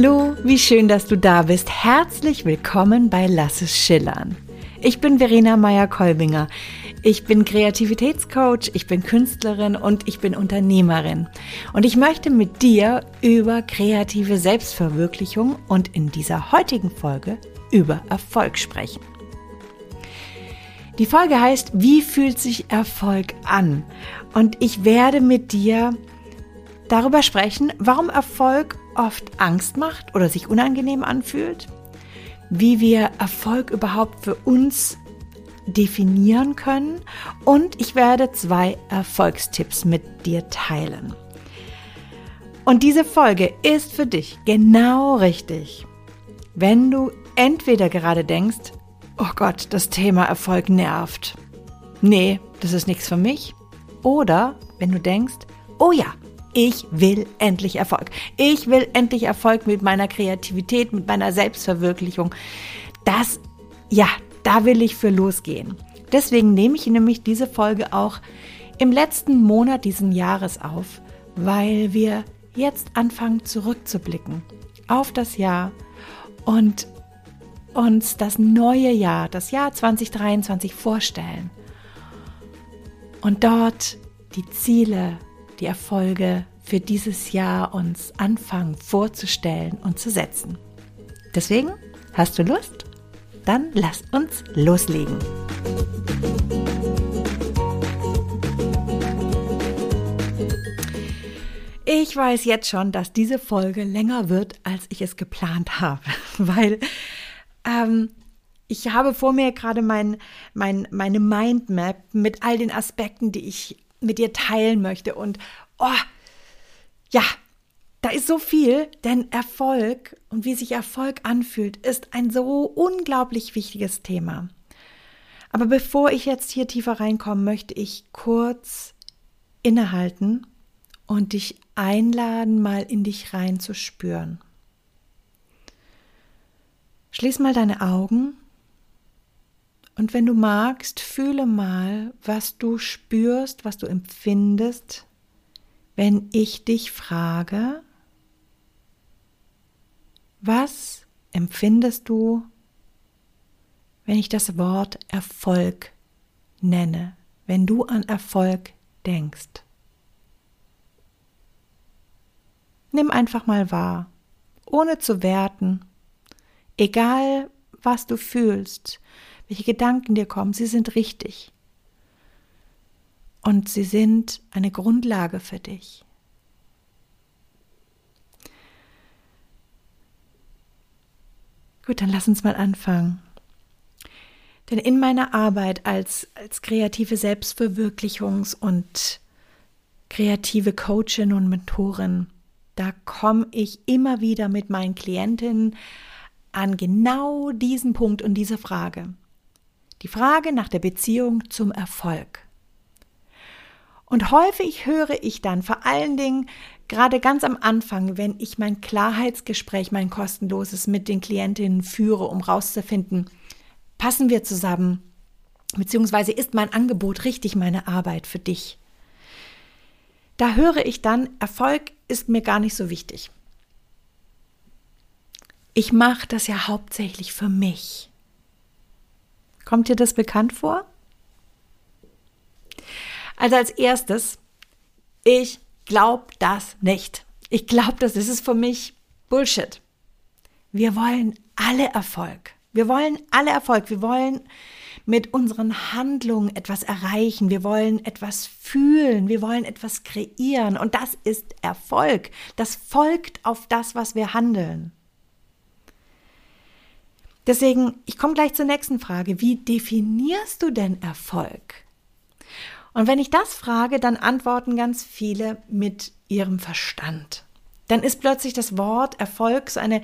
Hallo, wie schön, dass du da bist. Herzlich willkommen bei Lass es schillern. Ich bin Verena Meyer-Kolbinger. Ich bin Kreativitätscoach, ich bin Künstlerin und ich bin Unternehmerin. Und ich möchte mit dir über kreative Selbstverwirklichung und in dieser heutigen Folge über Erfolg sprechen. Die Folge heißt, wie fühlt sich Erfolg an? Und ich werde mit dir darüber sprechen, warum Erfolg oft Angst macht oder sich unangenehm anfühlt, wie wir Erfolg überhaupt für uns definieren können und ich werde zwei Erfolgstipps mit dir teilen. Und diese Folge ist für dich genau richtig, wenn du entweder gerade denkst, oh Gott, das Thema Erfolg nervt. Nee, das ist nichts für mich. Oder wenn du denkst, oh ja, ich will endlich Erfolg. Ich will endlich Erfolg mit meiner Kreativität, mit meiner Selbstverwirklichung. Das, ja, da will ich für losgehen. Deswegen nehme ich nämlich diese Folge auch im letzten Monat diesen Jahres auf, weil wir jetzt anfangen zurückzublicken auf das Jahr und uns das neue Jahr, das Jahr 2023 vorstellen und dort die Ziele, die Erfolge für dieses Jahr uns anfangen vorzustellen und zu setzen. Deswegen, hast du Lust? Dann lass uns loslegen. Ich weiß jetzt schon, dass diese Folge länger wird, als ich es geplant habe, weil ähm, ich habe vor mir gerade mein, mein, meine Mindmap mit all den Aspekten, die ich mit dir teilen möchte. Und oh, ja, da ist so viel, denn Erfolg und wie sich Erfolg anfühlt, ist ein so unglaublich wichtiges Thema. Aber bevor ich jetzt hier tiefer reinkomme, möchte ich kurz innehalten und dich einladen, mal in dich reinzuspüren. Schließ mal deine Augen und wenn du magst, fühle mal, was du spürst, was du empfindest, wenn ich dich frage, was empfindest du, wenn ich das Wort Erfolg nenne, wenn du an Erfolg denkst? Nimm einfach mal wahr, ohne zu werten, egal was du fühlst, welche Gedanken dir kommen, sie sind richtig. Und sie sind eine Grundlage für dich. Gut, dann lass uns mal anfangen. Denn in meiner Arbeit als, als kreative Selbstverwirklichungs- und kreative Coachin und Mentorin, da komme ich immer wieder mit meinen Klientinnen an genau diesen Punkt und diese Frage. Die Frage nach der Beziehung zum Erfolg. Und häufig höre ich dann vor allen Dingen gerade ganz am Anfang, wenn ich mein Klarheitsgespräch, mein kostenloses mit den Klientinnen führe, um rauszufinden, passen wir zusammen, beziehungsweise ist mein Angebot richtig meine Arbeit für dich. Da höre ich dann, Erfolg ist mir gar nicht so wichtig. Ich mache das ja hauptsächlich für mich. Kommt dir das bekannt vor? Also als erstes, ich glaube das nicht. Ich glaube, das ist für mich Bullshit. Wir wollen alle Erfolg. Wir wollen alle Erfolg. Wir wollen mit unseren Handlungen etwas erreichen. Wir wollen etwas fühlen. Wir wollen etwas kreieren. Und das ist Erfolg. Das folgt auf das, was wir handeln. Deswegen, ich komme gleich zur nächsten Frage. Wie definierst du denn Erfolg? Und wenn ich das frage, dann antworten ganz viele mit ihrem Verstand. Dann ist plötzlich das Wort Erfolg so eine,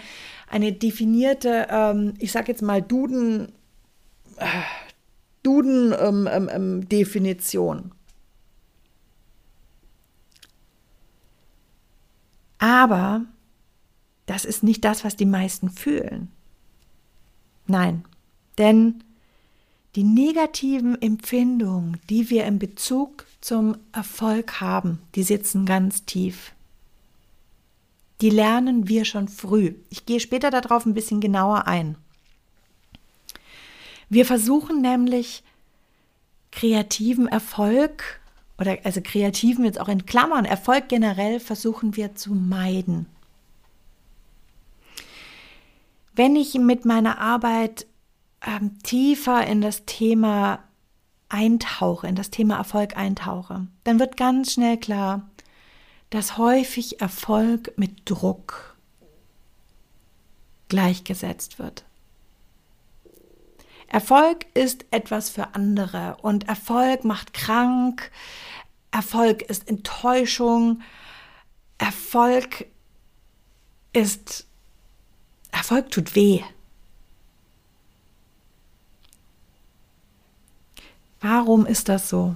eine definierte, ähm, ich sage jetzt mal Duden, äh, Duden-Definition. Ähm, ähm, ähm Aber das ist nicht das, was die meisten fühlen. Nein, denn die negativen Empfindungen, die wir in Bezug zum Erfolg haben, die sitzen ganz tief. die lernen wir schon früh. Ich gehe später darauf ein bisschen genauer ein. Wir versuchen nämlich kreativen Erfolg oder also kreativen jetzt auch in Klammern, Erfolg generell versuchen wir zu meiden. Wenn ich mit meiner Arbeit ähm, tiefer in das Thema eintauche, in das Thema Erfolg eintauche, dann wird ganz schnell klar, dass häufig Erfolg mit Druck gleichgesetzt wird. Erfolg ist etwas für andere und Erfolg macht krank, Erfolg ist Enttäuschung, Erfolg ist, Erfolg tut weh. Warum ist das so?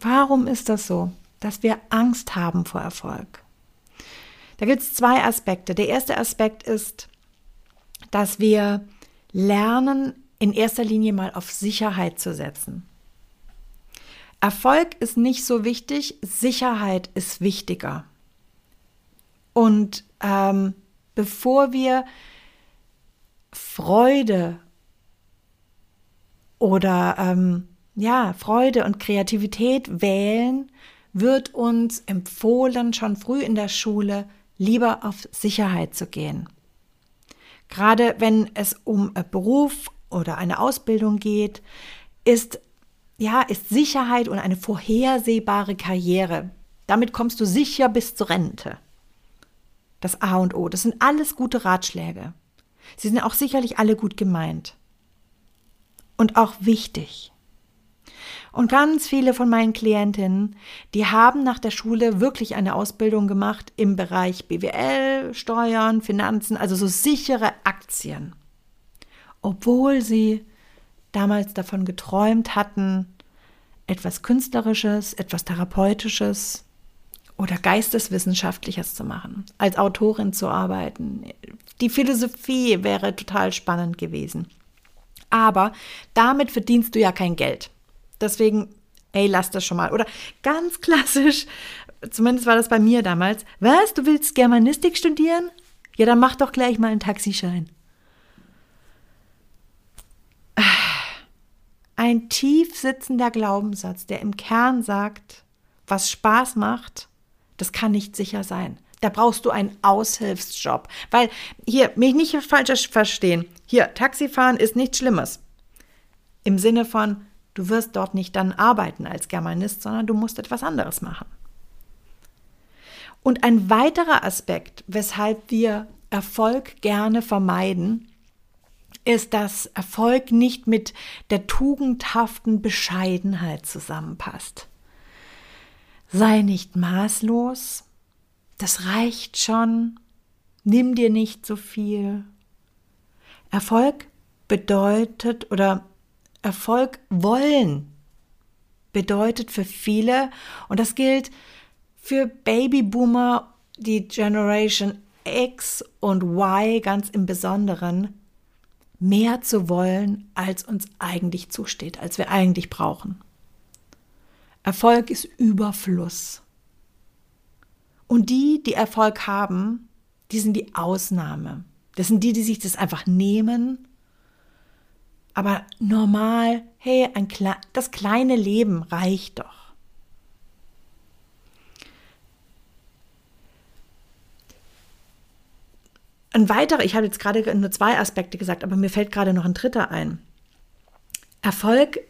Warum ist das so, dass wir Angst haben vor Erfolg? Da gibt es zwei Aspekte. Der erste Aspekt ist, dass wir lernen, in erster Linie mal auf Sicherheit zu setzen. Erfolg ist nicht so wichtig, Sicherheit ist wichtiger. Und ähm, bevor wir Freude oder ähm, ja, Freude und Kreativität wählen, wird uns empfohlen, schon früh in der Schule lieber auf Sicherheit zu gehen. Gerade wenn es um Beruf oder eine Ausbildung geht, ist ja, ist Sicherheit und eine vorhersehbare Karriere. Damit kommst du sicher bis zur Rente. Das A und O, das sind alles gute Ratschläge. Sie sind auch sicherlich alle gut gemeint und auch wichtig. Und ganz viele von meinen Klientinnen, die haben nach der Schule wirklich eine Ausbildung gemacht im Bereich BWL, Steuern, Finanzen, also so sichere Aktien. Obwohl sie damals davon geträumt hatten, etwas Künstlerisches, etwas Therapeutisches oder Geisteswissenschaftliches zu machen, als Autorin zu arbeiten. Die Philosophie wäre total spannend gewesen. Aber damit verdienst du ja kein Geld. Deswegen, ey, lass das schon mal. Oder ganz klassisch, zumindest war das bei mir damals, was, du willst Germanistik studieren? Ja, dann mach doch gleich mal einen Taxischein. Ein tief sitzender Glaubenssatz, der im Kern sagt, was Spaß macht, das kann nicht sicher sein. Da brauchst du einen Aushilfsjob. Weil hier, mich nicht falsch verstehen. Hier, Taxifahren ist nichts Schlimmes. Im Sinne von, du wirst dort nicht dann arbeiten als Germanist, sondern du musst etwas anderes machen. Und ein weiterer Aspekt, weshalb wir Erfolg gerne vermeiden, ist, dass Erfolg nicht mit der tugendhaften Bescheidenheit zusammenpasst. Sei nicht maßlos, das reicht schon, nimm dir nicht so viel. Erfolg bedeutet oder Erfolg wollen bedeutet für viele, und das gilt für Babyboomer, die Generation X und Y ganz im Besonderen, mehr zu wollen, als uns eigentlich zusteht, als wir eigentlich brauchen. Erfolg ist Überfluss. Und die, die Erfolg haben, die sind die Ausnahme. Das sind die, die sich das einfach nehmen. Aber normal, hey, ein, das kleine Leben reicht doch. Ein weiterer, ich habe jetzt gerade nur zwei Aspekte gesagt, aber mir fällt gerade noch ein dritter ein. Erfolg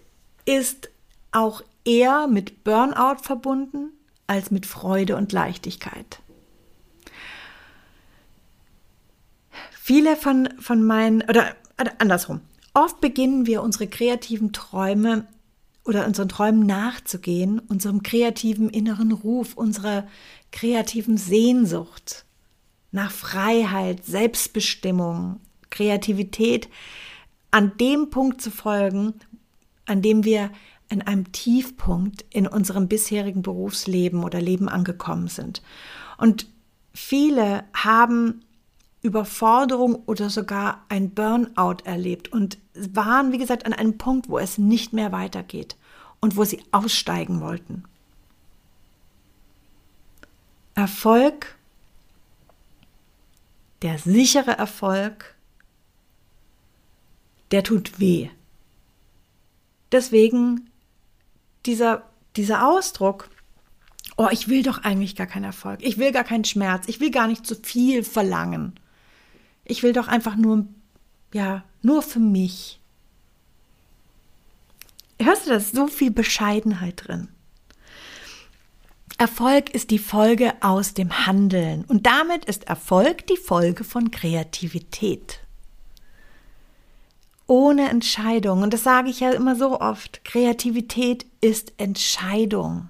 ist auch eher mit Burnout verbunden als mit Freude und Leichtigkeit. Viele von, von meinen, oder, andersrum, oft beginnen wir unsere kreativen Träume oder unseren Träumen nachzugehen, unserem kreativen inneren Ruf, unserer kreativen Sehnsucht nach Freiheit, Selbstbestimmung, Kreativität, an dem Punkt zu folgen, an dem wir in einem Tiefpunkt in unserem bisherigen Berufsleben oder Leben angekommen sind. Und viele haben Überforderung oder sogar ein Burnout erlebt und waren, wie gesagt, an einem Punkt, wo es nicht mehr weitergeht und wo sie aussteigen wollten. Erfolg der sichere Erfolg, der tut weh. Deswegen dieser, dieser Ausdruck, oh, ich will doch eigentlich gar keinen Erfolg, ich will gar keinen Schmerz, ich will gar nicht zu viel verlangen. Ich will doch einfach nur, ja, nur für mich. Hörst du das? So viel Bescheidenheit drin. Erfolg ist die Folge aus dem Handeln und damit ist Erfolg die Folge von Kreativität. Ohne Entscheidung, und das sage ich ja immer so oft, Kreativität ist Entscheidung.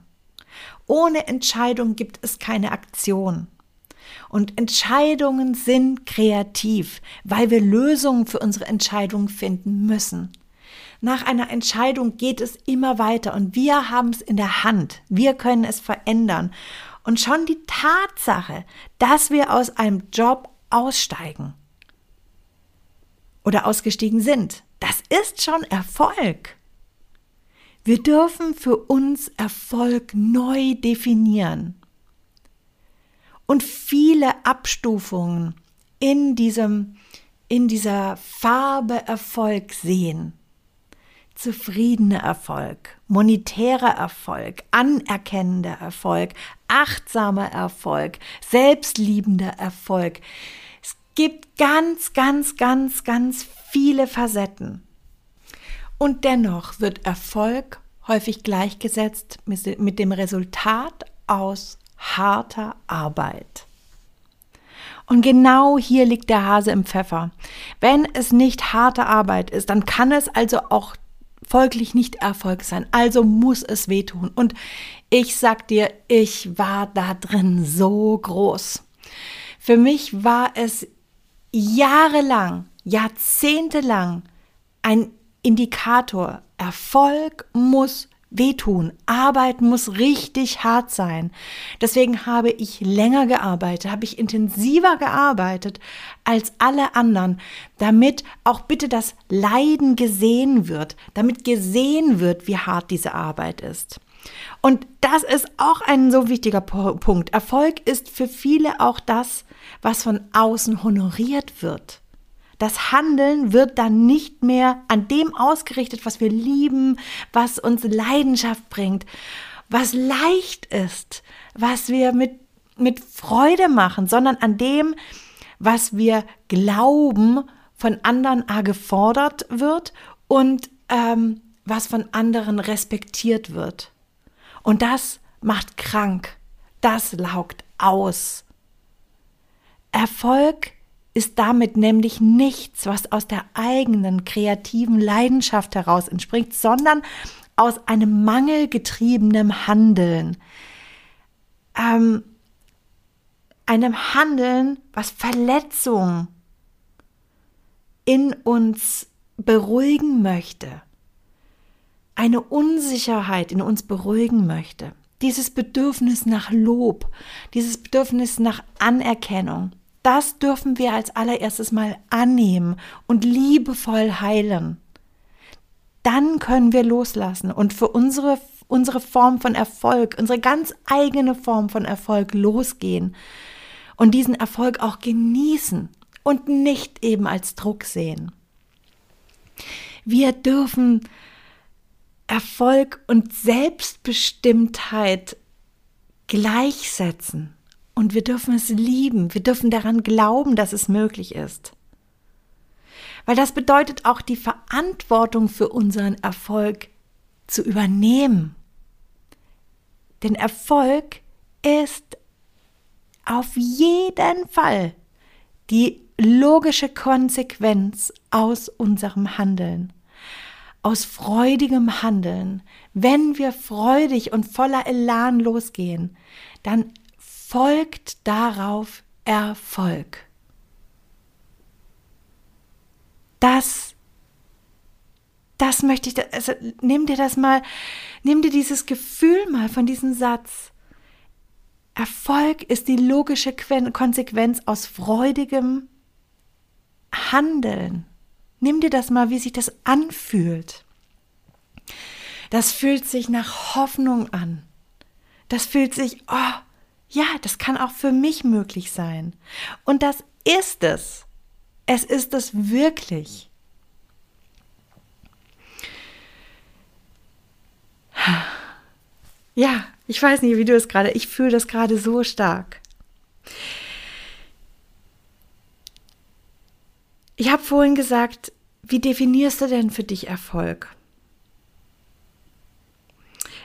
Ohne Entscheidung gibt es keine Aktion. Und Entscheidungen sind kreativ, weil wir Lösungen für unsere Entscheidungen finden müssen. Nach einer Entscheidung geht es immer weiter und wir haben es in der Hand. Wir können es verändern. Und schon die Tatsache, dass wir aus einem Job aussteigen oder ausgestiegen sind, das ist schon Erfolg. Wir dürfen für uns Erfolg neu definieren und viele Abstufungen in diesem in dieser Farbe Erfolg sehen zufriedener Erfolg, monetärer Erfolg, anerkennender Erfolg, achtsamer Erfolg, selbstliebender Erfolg. Gibt ganz, ganz, ganz, ganz viele Facetten. Und dennoch wird Erfolg häufig gleichgesetzt mit dem Resultat aus harter Arbeit. Und genau hier liegt der Hase im Pfeffer. Wenn es nicht harte Arbeit ist, dann kann es also auch folglich nicht Erfolg sein. Also muss es wehtun. Und ich sag dir, ich war da drin so groß. Für mich war es jahrelang, jahrzehntelang ein Indikator. Erfolg muss wehtun. Arbeit muss richtig hart sein. Deswegen habe ich länger gearbeitet, habe ich intensiver gearbeitet als alle anderen, damit auch bitte das Leiden gesehen wird, damit gesehen wird, wie hart diese Arbeit ist. Und das ist auch ein so wichtiger Punkt. Erfolg ist für viele auch das, was von außen honoriert wird. Das Handeln wird dann nicht mehr an dem ausgerichtet, was wir lieben, was uns Leidenschaft bringt, was leicht ist, was wir mit, mit Freude machen, sondern an dem, was wir glauben, von anderen gefordert wird und ähm, was von anderen respektiert wird. Und das macht krank, das laugt aus. Erfolg ist damit nämlich nichts, was aus der eigenen kreativen Leidenschaft heraus entspringt, sondern aus einem mangelgetriebenen Handeln. Ähm, einem Handeln, was Verletzung in uns beruhigen möchte, eine Unsicherheit in uns beruhigen möchte, dieses Bedürfnis nach Lob, dieses Bedürfnis nach Anerkennung, das dürfen wir als allererstes mal annehmen und liebevoll heilen. Dann können wir loslassen und für unsere, unsere Form von Erfolg, unsere ganz eigene Form von Erfolg losgehen und diesen Erfolg auch genießen und nicht eben als Druck sehen. Wir dürfen Erfolg und Selbstbestimmtheit gleichsetzen. Und wir dürfen es lieben. Wir dürfen daran glauben, dass es möglich ist. Weil das bedeutet auch die Verantwortung für unseren Erfolg zu übernehmen. Denn Erfolg ist auf jeden Fall die logische Konsequenz aus unserem Handeln, aus freudigem Handeln. Wenn wir freudig und voller Elan losgehen, dann folgt darauf Erfolg. Das, das möchte ich, also nimm dir das mal, nimm dir dieses Gefühl mal von diesem Satz. Erfolg ist die logische Konsequenz aus freudigem Handeln. Nimm dir das mal, wie sich das anfühlt. Das fühlt sich nach Hoffnung an. Das fühlt sich, oh, ja, das kann auch für mich möglich sein. Und das ist es. Es ist es wirklich. Ja, ich weiß nicht, wie du es gerade, ich fühle das gerade so stark. Ich habe vorhin gesagt, wie definierst du denn für dich Erfolg?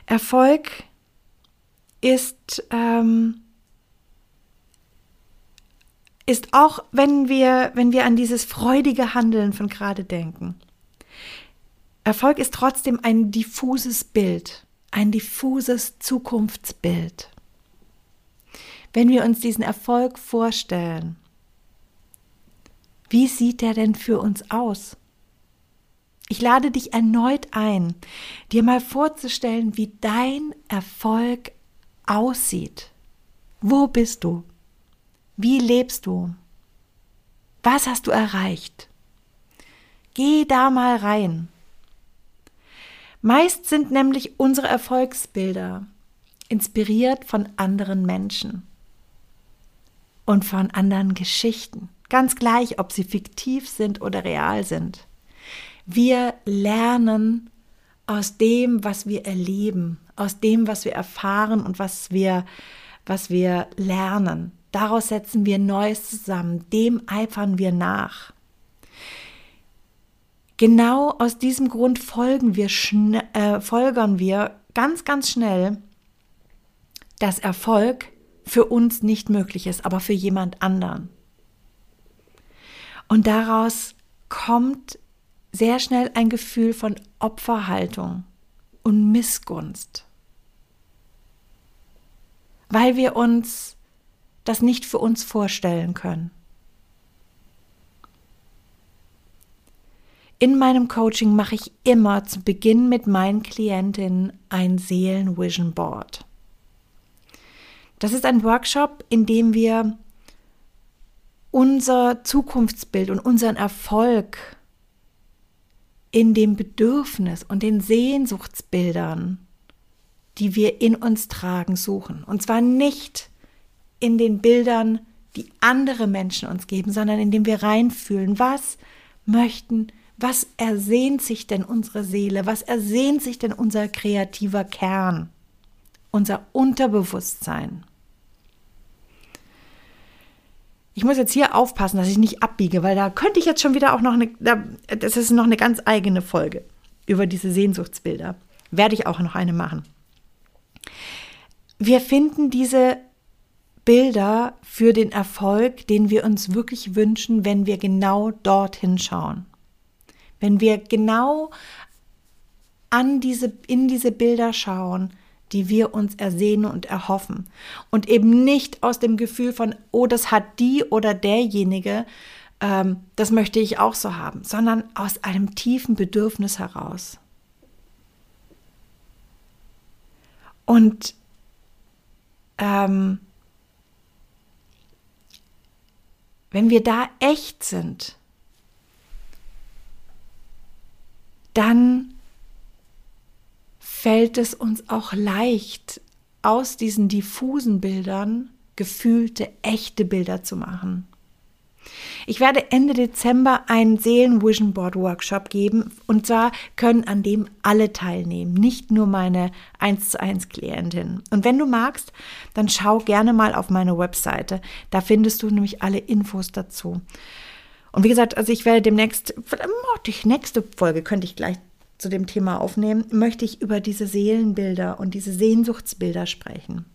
Erfolg ist, ähm, ist auch, wenn wir, wenn wir an dieses freudige Handeln von gerade denken. Erfolg ist trotzdem ein diffuses Bild, ein diffuses Zukunftsbild. Wenn wir uns diesen Erfolg vorstellen, wie sieht der denn für uns aus? Ich lade dich erneut ein, dir mal vorzustellen, wie dein Erfolg aussieht. Wo bist du? Wie lebst du? Was hast du erreicht? Geh da mal rein. Meist sind nämlich unsere Erfolgsbilder inspiriert von anderen Menschen und von anderen Geschichten, ganz gleich, ob sie fiktiv sind oder real sind. Wir lernen aus dem, was wir erleben, aus dem, was wir erfahren und was wir, was wir lernen. Daraus setzen wir Neues zusammen, dem eifern wir nach. Genau aus diesem Grund folgen wir äh, folgern wir ganz, ganz schnell, dass Erfolg für uns nicht möglich ist, aber für jemand anderen. Und daraus kommt sehr schnell ein Gefühl von Opferhaltung und Missgunst, weil wir uns das nicht für uns vorstellen können. In meinem Coaching mache ich immer zu Beginn mit meinen Klientinnen ein Seelen-Vision Board. Das ist ein Workshop, in dem wir unser Zukunftsbild und unseren Erfolg in dem Bedürfnis und den Sehnsuchtsbildern, die wir in uns tragen, suchen. Und zwar nicht in den Bildern, die andere Menschen uns geben, sondern indem wir reinfühlen, was möchten, was ersehnt sich denn unsere Seele, was ersehnt sich denn unser kreativer Kern, unser Unterbewusstsein. Ich muss jetzt hier aufpassen, dass ich nicht abbiege, weil da könnte ich jetzt schon wieder auch noch eine, das ist noch eine ganz eigene Folge über diese Sehnsuchtsbilder. Werde ich auch noch eine machen. Wir finden diese Bilder für den Erfolg, den wir uns wirklich wünschen, wenn wir genau dorthin schauen. Wenn wir genau an diese, in diese Bilder schauen, die wir uns ersehnen und erhoffen. Und eben nicht aus dem Gefühl von, oh, das hat die oder derjenige, ähm, das möchte ich auch so haben, sondern aus einem tiefen Bedürfnis heraus. Und ähm, wenn wir da echt sind, dann fällt es uns auch leicht, aus diesen diffusen Bildern gefühlte, echte Bilder zu machen. Ich werde Ende Dezember einen Seelen-Vision Board Workshop geben und zwar können an dem alle teilnehmen, nicht nur meine 1 zu 1 Klientin. Und wenn du magst, dann schau gerne mal auf meine Webseite. Da findest du nämlich alle Infos dazu. Und wie gesagt, also ich werde demnächst, die nächste Folge könnte ich gleich zu dem Thema aufnehmen, möchte ich über diese Seelenbilder und diese Sehnsuchtsbilder sprechen.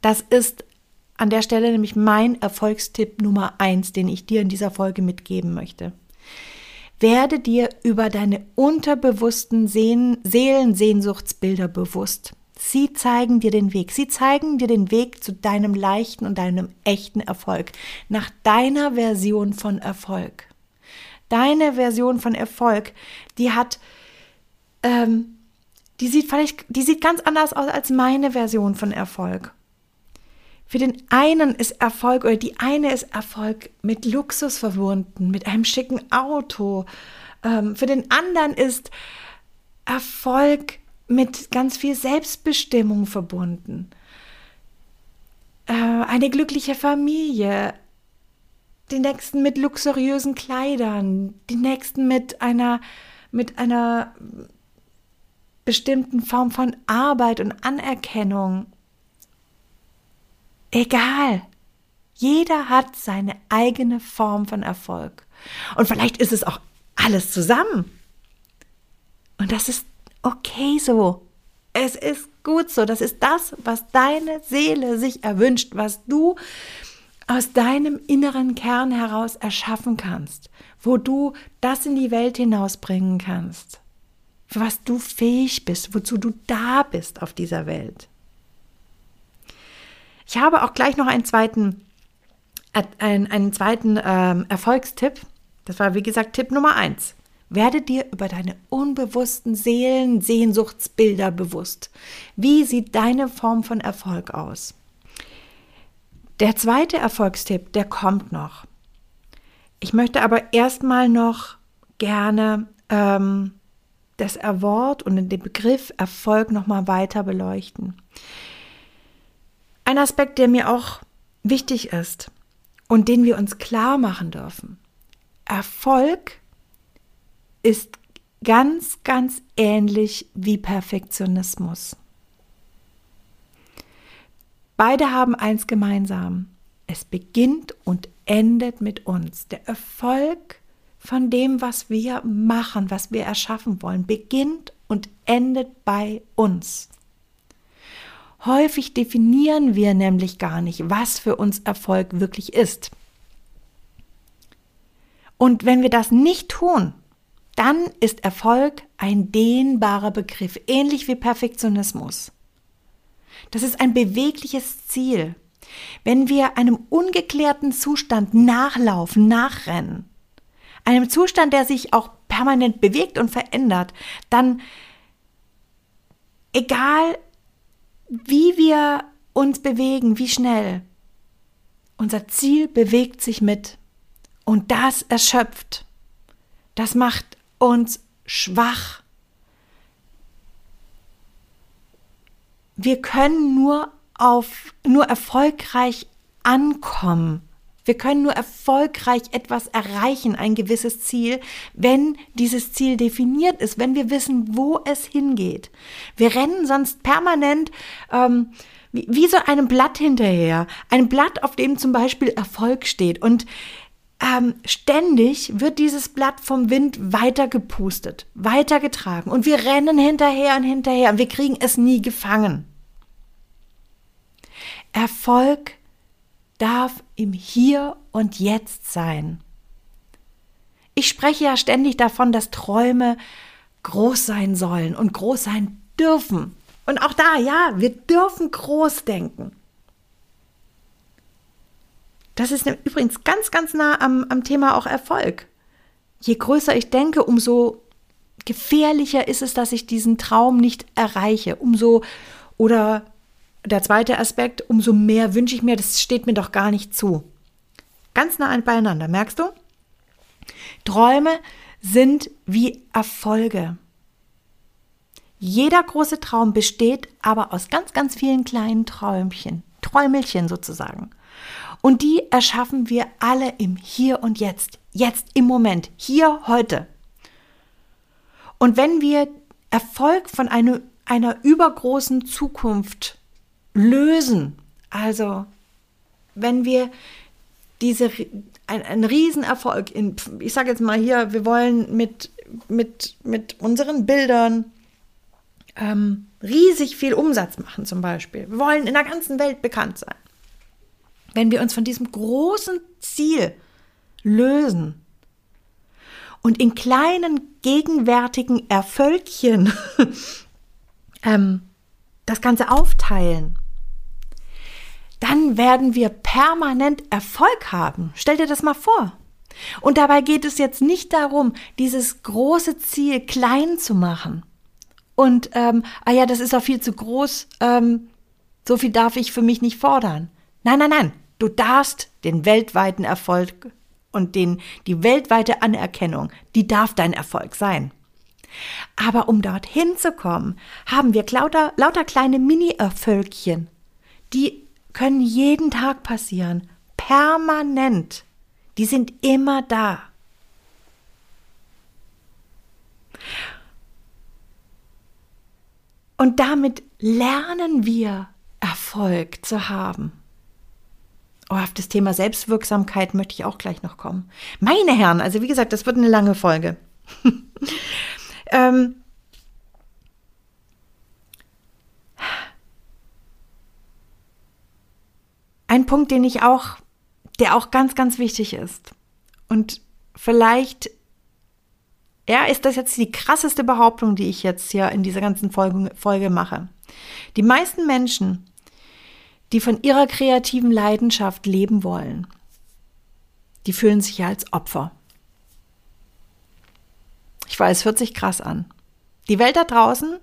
Das ist an der Stelle nämlich mein Erfolgstipp Nummer eins, den ich dir in dieser Folge mitgeben möchte. Werde dir über deine unterbewussten Seelensehnsuchtsbilder bewusst. Sie zeigen dir den Weg. Sie zeigen dir den Weg zu deinem leichten und deinem echten Erfolg, nach deiner Version von Erfolg. Deine Version von Erfolg, die hat, ähm, die sieht vielleicht, die sieht ganz anders aus als meine Version von Erfolg. Für den einen ist Erfolg oder die eine ist Erfolg mit Luxus verbunden, mit einem schicken Auto. Ähm, für den anderen ist Erfolg mit ganz viel Selbstbestimmung verbunden. Äh, eine glückliche Familie, die nächsten mit luxuriösen Kleidern, die nächsten mit einer, mit einer bestimmten Form von Arbeit und Anerkennung. Egal. Jeder hat seine eigene Form von Erfolg. Und vielleicht ist es auch alles zusammen. Und das ist okay so. Es ist gut so. Das ist das, was deine Seele sich erwünscht, was du aus deinem inneren Kern heraus erschaffen kannst, wo du das in die Welt hinausbringen kannst, was du fähig bist, wozu du da bist auf dieser Welt. Ich habe auch gleich noch einen zweiten, äh, einen, einen zweiten ähm, Erfolgstipp. Das war, wie gesagt, Tipp Nummer eins. Werde dir über deine unbewussten Seelen-Sehnsuchtsbilder bewusst. Wie sieht deine Form von Erfolg aus? Der zweite Erfolgstipp, der kommt noch. Ich möchte aber erstmal noch gerne ähm, das Wort und den Begriff Erfolg noch mal weiter beleuchten. Ein Aspekt, der mir auch wichtig ist und den wir uns klar machen dürfen. Erfolg ist ganz, ganz ähnlich wie Perfektionismus. Beide haben eins gemeinsam. Es beginnt und endet mit uns. Der Erfolg von dem, was wir machen, was wir erschaffen wollen, beginnt und endet bei uns. Häufig definieren wir nämlich gar nicht, was für uns Erfolg wirklich ist. Und wenn wir das nicht tun, dann ist Erfolg ein dehnbarer Begriff, ähnlich wie Perfektionismus. Das ist ein bewegliches Ziel. Wenn wir einem ungeklärten Zustand nachlaufen, nachrennen, einem Zustand, der sich auch permanent bewegt und verändert, dann egal wie wir uns bewegen, wie schnell, unser Ziel bewegt sich mit und das erschöpft. Das macht uns schwach. wir können nur auf, nur erfolgreich ankommen. Wir können nur erfolgreich etwas erreichen, ein gewisses Ziel, wenn dieses Ziel definiert ist, wenn wir wissen, wo es hingeht. Wir rennen sonst permanent ähm, wie, wie so einem Blatt hinterher. Ein Blatt, auf dem zum Beispiel Erfolg steht. Und ähm, ständig wird dieses Blatt vom Wind weitergepustet, weitergetragen und wir rennen hinterher und hinterher und wir kriegen es nie gefangen. Erfolg darf im Hier und Jetzt sein. Ich spreche ja ständig davon, dass Träume groß sein sollen und groß sein dürfen. Und auch da, ja, wir dürfen groß denken. Das ist übrigens ganz, ganz nah am, am Thema auch Erfolg. Je größer ich denke, umso gefährlicher ist es, dass ich diesen Traum nicht erreiche. Umso oder der zweite Aspekt, umso mehr wünsche ich mir, das steht mir doch gar nicht zu. Ganz nah beieinander, merkst du? Träume sind wie Erfolge. Jeder große Traum besteht aber aus ganz, ganz vielen kleinen Träumchen, Träumelchen sozusagen. Und die erschaffen wir alle im Hier und Jetzt. Jetzt im Moment. Hier, heute. Und wenn wir Erfolg von eine, einer übergroßen Zukunft lösen, also wenn wir diese, ein, ein Riesenerfolg in, ich sage jetzt mal hier, wir wollen mit, mit, mit unseren Bildern ähm, riesig viel Umsatz machen zum Beispiel. Wir wollen in der ganzen Welt bekannt sein wenn wir uns von diesem großen Ziel lösen und in kleinen gegenwärtigen Erfolgchen ähm, das Ganze aufteilen, dann werden wir permanent Erfolg haben. Stell dir das mal vor. Und dabei geht es jetzt nicht darum, dieses große Ziel klein zu machen. Und, ähm, ah ja, das ist doch viel zu groß, ähm, so viel darf ich für mich nicht fordern. Nein, nein, nein. Du darfst den weltweiten Erfolg und den, die weltweite Anerkennung, die darf dein Erfolg sein. Aber um dorthin zu kommen, haben wir lauter, lauter kleine Mini-Erfolgchen. Die können jeden Tag passieren, permanent. Die sind immer da. Und damit lernen wir Erfolg zu haben. Oh, auf das Thema Selbstwirksamkeit möchte ich auch gleich noch kommen. Meine Herren, also wie gesagt, das wird eine lange Folge. ähm, ein Punkt, den ich auch, der auch ganz, ganz wichtig ist. Und vielleicht, ja, ist das jetzt die krasseste Behauptung, die ich jetzt hier in dieser ganzen Folge, Folge mache. Die meisten Menschen, die von ihrer kreativen Leidenschaft leben wollen, die fühlen sich ja als Opfer. Ich weiß, hört sich krass an. Die Welt da draußen,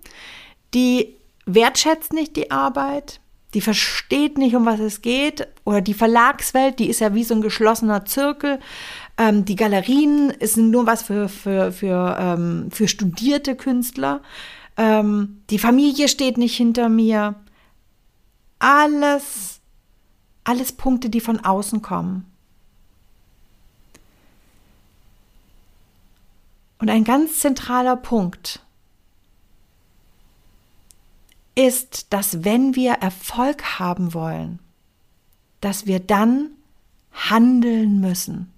die wertschätzt nicht die Arbeit, die versteht nicht, um was es geht. Oder die Verlagswelt, die ist ja wie so ein geschlossener Zirkel. Ähm, die Galerien sind nur was für, für, für, ähm, für studierte Künstler. Ähm, die Familie steht nicht hinter mir. Alles, alles Punkte, die von außen kommen. Und ein ganz zentraler Punkt ist, dass wenn wir Erfolg haben wollen, dass wir dann handeln müssen.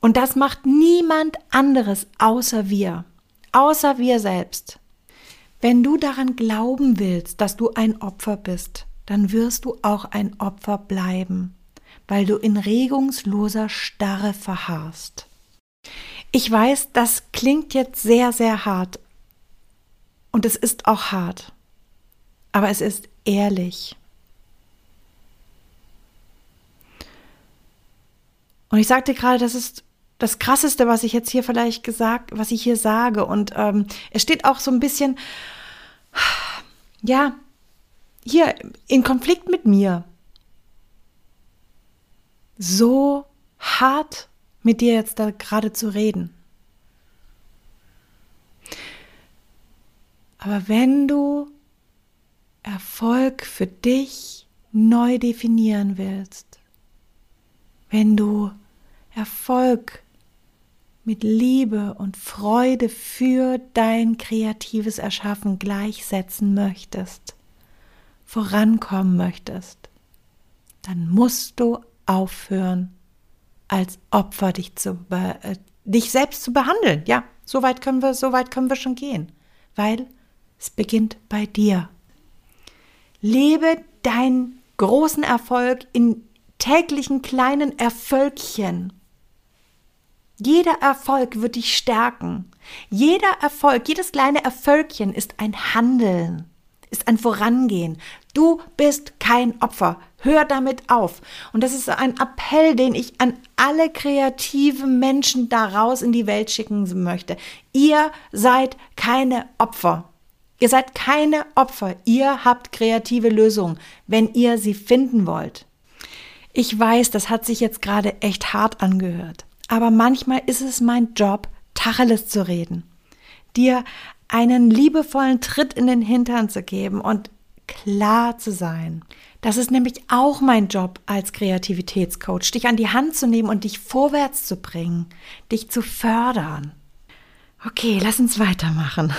Und das macht niemand anderes außer wir, außer wir selbst. Wenn du daran glauben willst, dass du ein Opfer bist, dann wirst du auch ein Opfer bleiben, weil du in regungsloser Starre verharrst. Ich weiß, das klingt jetzt sehr, sehr hart, und es ist auch hart. Aber es ist ehrlich. Und ich sagte gerade, das ist das Krasseste, was ich jetzt hier vielleicht gesagt, was ich hier sage. Und ähm, es steht auch so ein bisschen, ja, hier in Konflikt mit mir. So hart mit dir jetzt da gerade zu reden. Aber wenn du Erfolg für dich neu definieren willst, wenn du Erfolg mit Liebe und Freude für dein kreatives Erschaffen gleichsetzen möchtest, vorankommen möchtest, dann musst du aufhören, als Opfer dich, zu, äh, dich selbst zu behandeln. Ja, so weit können wir, so weit können wir schon gehen, weil es beginnt bei dir. Lebe deinen großen Erfolg in täglichen kleinen Erfolgchen. Jeder Erfolg wird dich stärken. Jeder Erfolg, jedes kleine Erfolgchen ist ein Handeln, ist ein Vorangehen. Du bist kein Opfer. Hör damit auf. Und das ist ein Appell, den ich an alle kreativen Menschen daraus in die Welt schicken möchte. Ihr seid keine Opfer. Ihr seid keine Opfer, ihr habt kreative Lösungen, wenn ihr sie finden wollt. Ich weiß, das hat sich jetzt gerade echt hart angehört, aber manchmal ist es mein Job, Tacheles zu reden, dir einen liebevollen Tritt in den Hintern zu geben und klar zu sein. Das ist nämlich auch mein Job als Kreativitätscoach, dich an die Hand zu nehmen und dich vorwärts zu bringen, dich zu fördern. Okay, lass uns weitermachen.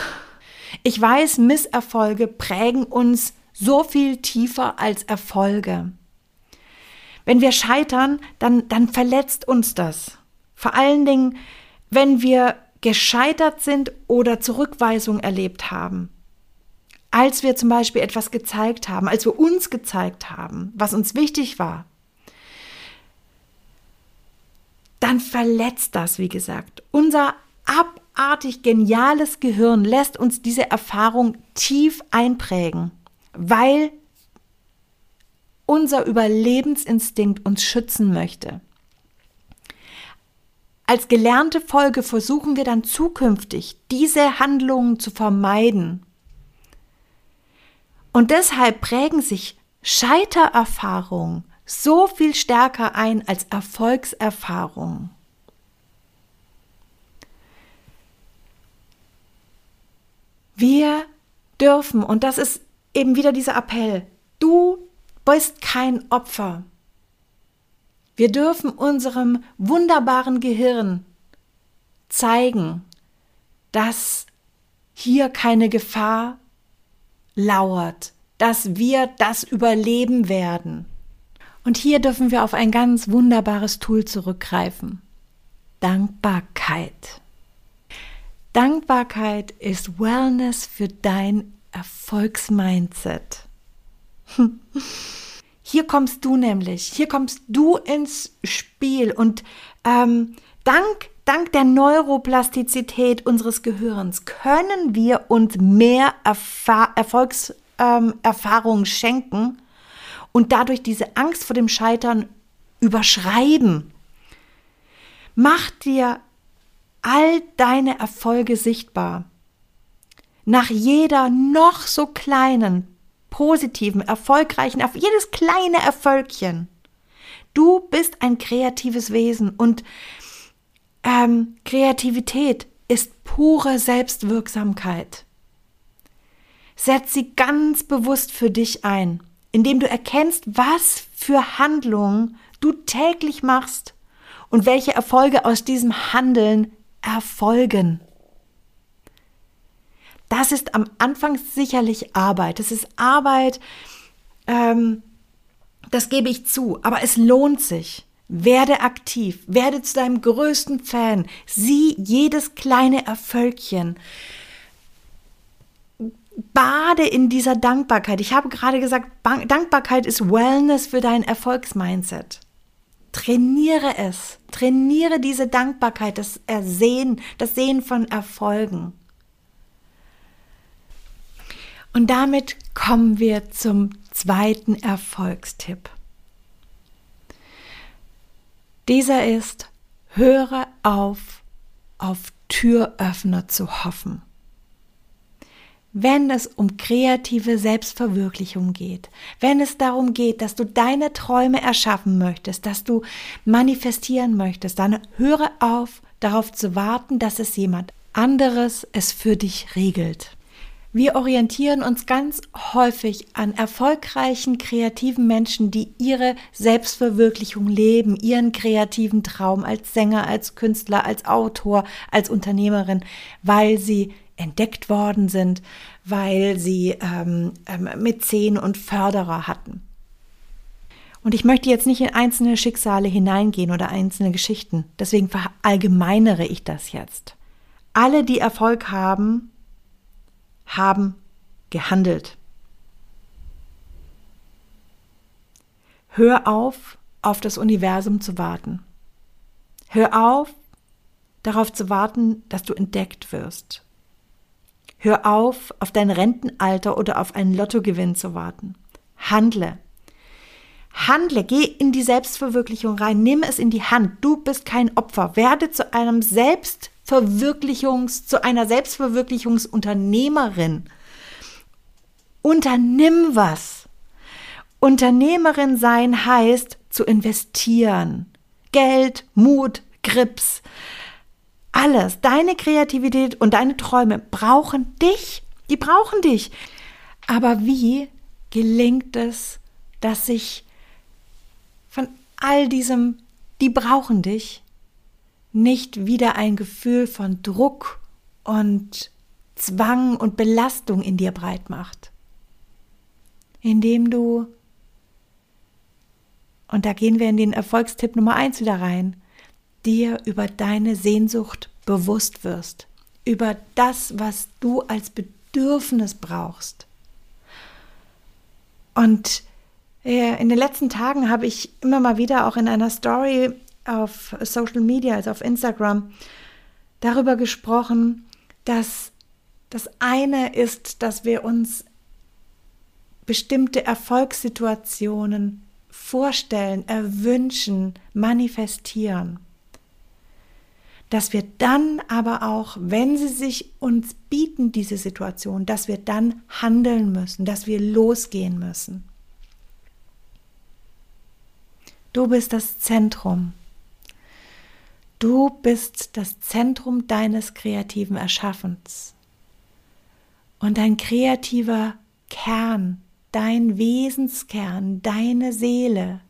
Ich weiß, Misserfolge prägen uns so viel tiefer als Erfolge. Wenn wir scheitern, dann, dann verletzt uns das. Vor allen Dingen, wenn wir gescheitert sind oder Zurückweisung erlebt haben. Als wir zum Beispiel etwas gezeigt haben, als wir uns gezeigt haben, was uns wichtig war, dann verletzt das, wie gesagt. Unser Ab abartig geniales Gehirn lässt uns diese Erfahrung tief einprägen, weil unser Überlebensinstinkt uns schützen möchte. Als gelernte Folge versuchen wir dann zukünftig, diese Handlungen zu vermeiden. Und deshalb prägen sich Scheitererfahrungen so viel stärker ein als Erfolgserfahrungen. Wir dürfen, und das ist eben wieder dieser Appell, du bist kein Opfer. Wir dürfen unserem wunderbaren Gehirn zeigen, dass hier keine Gefahr lauert, dass wir das überleben werden. Und hier dürfen wir auf ein ganz wunderbares Tool zurückgreifen. Dankbarkeit. Dankbarkeit ist Wellness für dein Erfolgsmindset. Hier kommst du nämlich, hier kommst du ins Spiel und ähm, dank, dank der Neuroplastizität unseres Gehirns können wir uns mehr Erfa Erfolgserfahrungen ähm, schenken und dadurch diese Angst vor dem Scheitern überschreiben. Mach dir all deine Erfolge sichtbar. Nach jeder noch so kleinen positiven, erfolgreichen, auf jedes kleine Erfolgchen. Du bist ein kreatives Wesen und ähm, Kreativität ist pure Selbstwirksamkeit. Setz sie ganz bewusst für dich ein, indem du erkennst, was für Handlungen du täglich machst und welche Erfolge aus diesem Handeln erfolgen. Das ist am Anfang sicherlich Arbeit. Das ist Arbeit, ähm, das gebe ich zu, aber es lohnt sich. Werde aktiv, werde zu deinem größten Fan, sieh jedes kleine Erfolgchen. Bade in dieser Dankbarkeit. Ich habe gerade gesagt, Dankbarkeit ist Wellness für dein Erfolgsmindset. Trainiere es. Trainiere diese Dankbarkeit, das Ersehen, das Sehen von Erfolgen. Und damit kommen wir zum zweiten Erfolgstipp. Dieser ist, höre auf, auf Türöffner zu hoffen. Wenn es um kreative Selbstverwirklichung geht, wenn es darum geht, dass du deine Träume erschaffen möchtest, dass du manifestieren möchtest, dann höre auf, darauf zu warten, dass es jemand anderes es für dich regelt. Wir orientieren uns ganz häufig an erfolgreichen, kreativen Menschen, die ihre Selbstverwirklichung leben, ihren kreativen Traum als Sänger, als Künstler, als Autor, als Unternehmerin, weil sie entdeckt worden sind, weil sie ähm, ähm, Mäzen und Förderer hatten. Und ich möchte jetzt nicht in einzelne Schicksale hineingehen oder einzelne Geschichten, deswegen verallgemeinere ich das jetzt. Alle, die Erfolg haben, haben gehandelt. Hör auf, auf das Universum zu warten. Hör auf, darauf zu warten, dass du entdeckt wirst. Hör auf, auf dein Rentenalter oder auf einen Lottogewinn zu warten. Handle. Handle, geh in die Selbstverwirklichung rein, nimm es in die Hand. Du bist kein Opfer. Werde zu einem Selbst Selbstverwirklichungs, zu einer Selbstverwirklichungsunternehmerin. Unternimm was. Unternehmerin sein heißt zu investieren. Geld, Mut, Grips. Alles, deine Kreativität und deine Träume brauchen dich. Die brauchen dich. Aber wie gelingt es, dass sich von all diesem, die brauchen dich, nicht wieder ein Gefühl von Druck und Zwang und Belastung in dir breit macht. Indem du, und da gehen wir in den Erfolgstipp Nummer eins wieder rein, dir über deine Sehnsucht bewusst wirst, über das, was du als Bedürfnis brauchst. Und äh, in den letzten Tagen habe ich immer mal wieder auch in einer Story auf Social Media, also auf Instagram, darüber gesprochen, dass das eine ist, dass wir uns bestimmte Erfolgssituationen vorstellen, erwünschen, manifestieren. Dass wir dann aber auch, wenn sie sich uns bieten, diese Situation, dass wir dann handeln müssen, dass wir losgehen müssen. Du bist das Zentrum Du bist das Zentrum deines kreativen Erschaffens. Und dein kreativer Kern, dein Wesenskern, deine Seele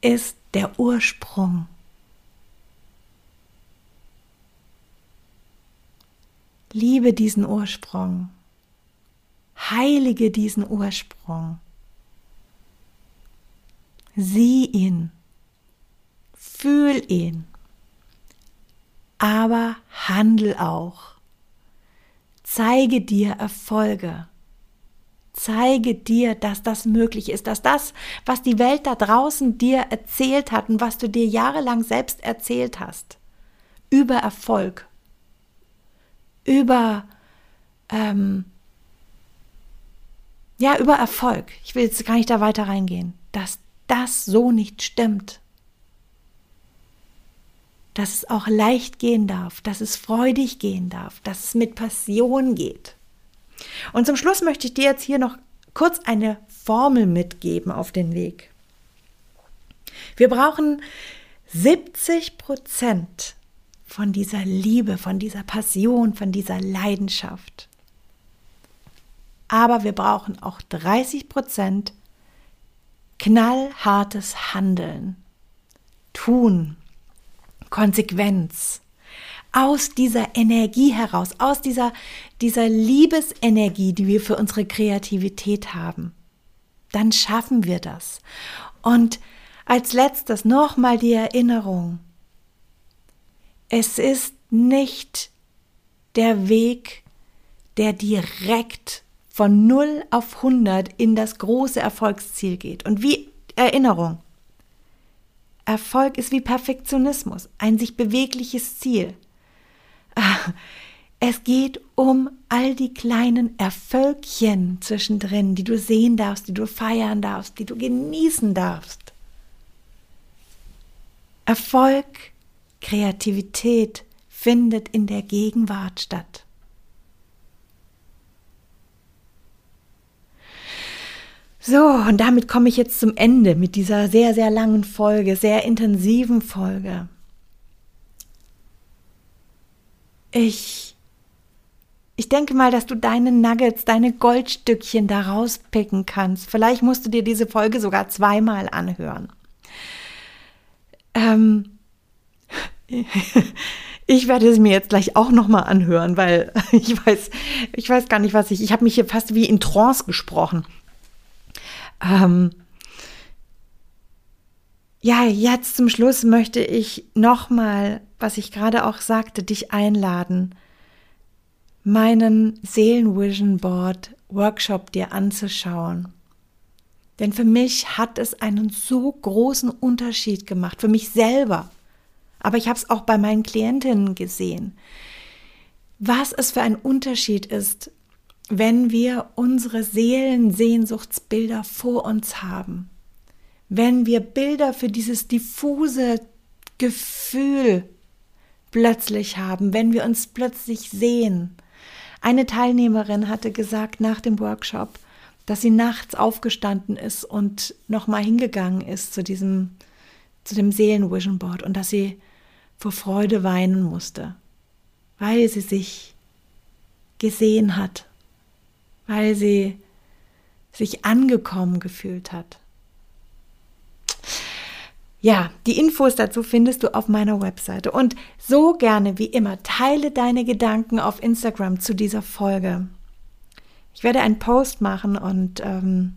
ist der Ursprung. Liebe diesen Ursprung. Heilige diesen Ursprung. Sieh ihn. Fühl ihn. Aber handel auch. Zeige dir Erfolge. Zeige dir, dass das möglich ist, dass das, was die Welt da draußen dir erzählt hat und was du dir jahrelang selbst erzählt hast, über Erfolg, über, ähm, ja, über Erfolg. Ich will jetzt gar nicht da weiter reingehen, dass das so nicht stimmt. Dass es auch leicht gehen darf, dass es freudig gehen darf, dass es mit Passion geht. Und zum Schluss möchte ich dir jetzt hier noch kurz eine Formel mitgeben auf den Weg. Wir brauchen 70 Prozent von dieser Liebe, von dieser Passion, von dieser Leidenschaft. Aber wir brauchen auch 30 Prozent knallhartes Handeln, Tun, Konsequenz. Aus dieser Energie heraus, aus dieser, dieser Liebesenergie, die wir für unsere Kreativität haben. Dann schaffen wir das. Und als letztes nochmal die Erinnerung, es ist nicht der Weg, der direkt von 0 auf 100 in das große Erfolgsziel geht. Und wie Erinnerung. Erfolg ist wie Perfektionismus, ein sich bewegliches Ziel. Ah, es geht um all die kleinen Erfolgchen zwischendrin, die du sehen darfst, die du feiern darfst, die du genießen darfst. Erfolg Kreativität findet in der Gegenwart statt. So, und damit komme ich jetzt zum Ende mit dieser sehr, sehr langen Folge, sehr intensiven Folge. Ich, ich denke mal, dass du deine Nuggets, deine Goldstückchen da rauspicken kannst. Vielleicht musst du dir diese Folge sogar zweimal anhören. Ähm, ich werde es mir jetzt gleich auch noch mal anhören, weil ich weiß, ich weiß gar nicht, was ich. Ich habe mich hier fast wie in Trance gesprochen. Ähm ja, jetzt zum Schluss möchte ich noch mal, was ich gerade auch sagte, dich einladen, meinen Seelenvision Board Workshop dir anzuschauen. Denn für mich hat es einen so großen Unterschied gemacht, für mich selber aber ich habe es auch bei meinen Klientinnen gesehen, was es für ein Unterschied ist, wenn wir unsere Seelensehnsuchtsbilder vor uns haben, wenn wir Bilder für dieses diffuse Gefühl plötzlich haben, wenn wir uns plötzlich sehen. Eine Teilnehmerin hatte gesagt nach dem Workshop, dass sie nachts aufgestanden ist und nochmal hingegangen ist zu diesem, zu dem Seelenvision Board und dass sie vor Freude weinen musste, weil sie sich gesehen hat, weil sie sich angekommen gefühlt hat. Ja, die Infos dazu findest du auf meiner Webseite. Und so gerne wie immer, teile deine Gedanken auf Instagram zu dieser Folge. Ich werde einen Post machen und ähm,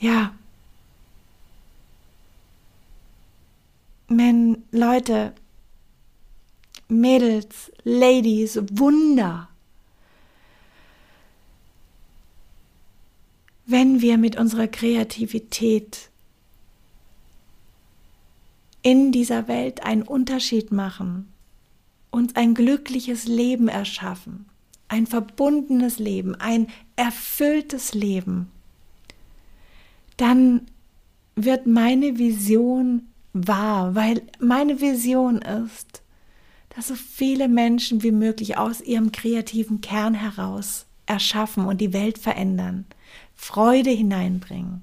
ja, wenn Leute, Mädels, Ladies, Wunder. Wenn wir mit unserer Kreativität in dieser Welt einen Unterschied machen, uns ein glückliches Leben erschaffen, ein verbundenes Leben, ein erfülltes Leben, dann wird meine Vision wahr, weil meine Vision ist, dass so viele Menschen wie möglich aus ihrem kreativen Kern heraus erschaffen und die Welt verändern, Freude hineinbringen.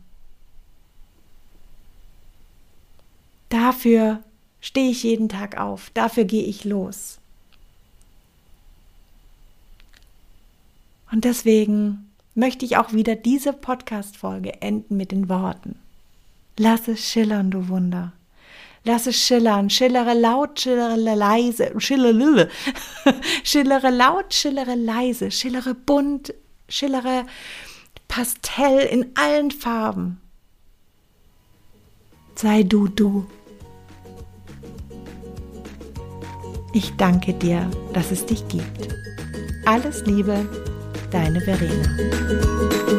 Dafür stehe ich jeden Tag auf, dafür gehe ich los. Und deswegen möchte ich auch wieder diese Podcast-Folge enden mit den Worten. Lass es schillern, du Wunder. Lass es schillern, schillere laut, schillere leise, schillere, schillere laut, schillere leise, schillere bunt, schillere Pastell in allen Farben. Sei du du. Ich danke dir, dass es dich gibt. Alles Liebe, deine Verena.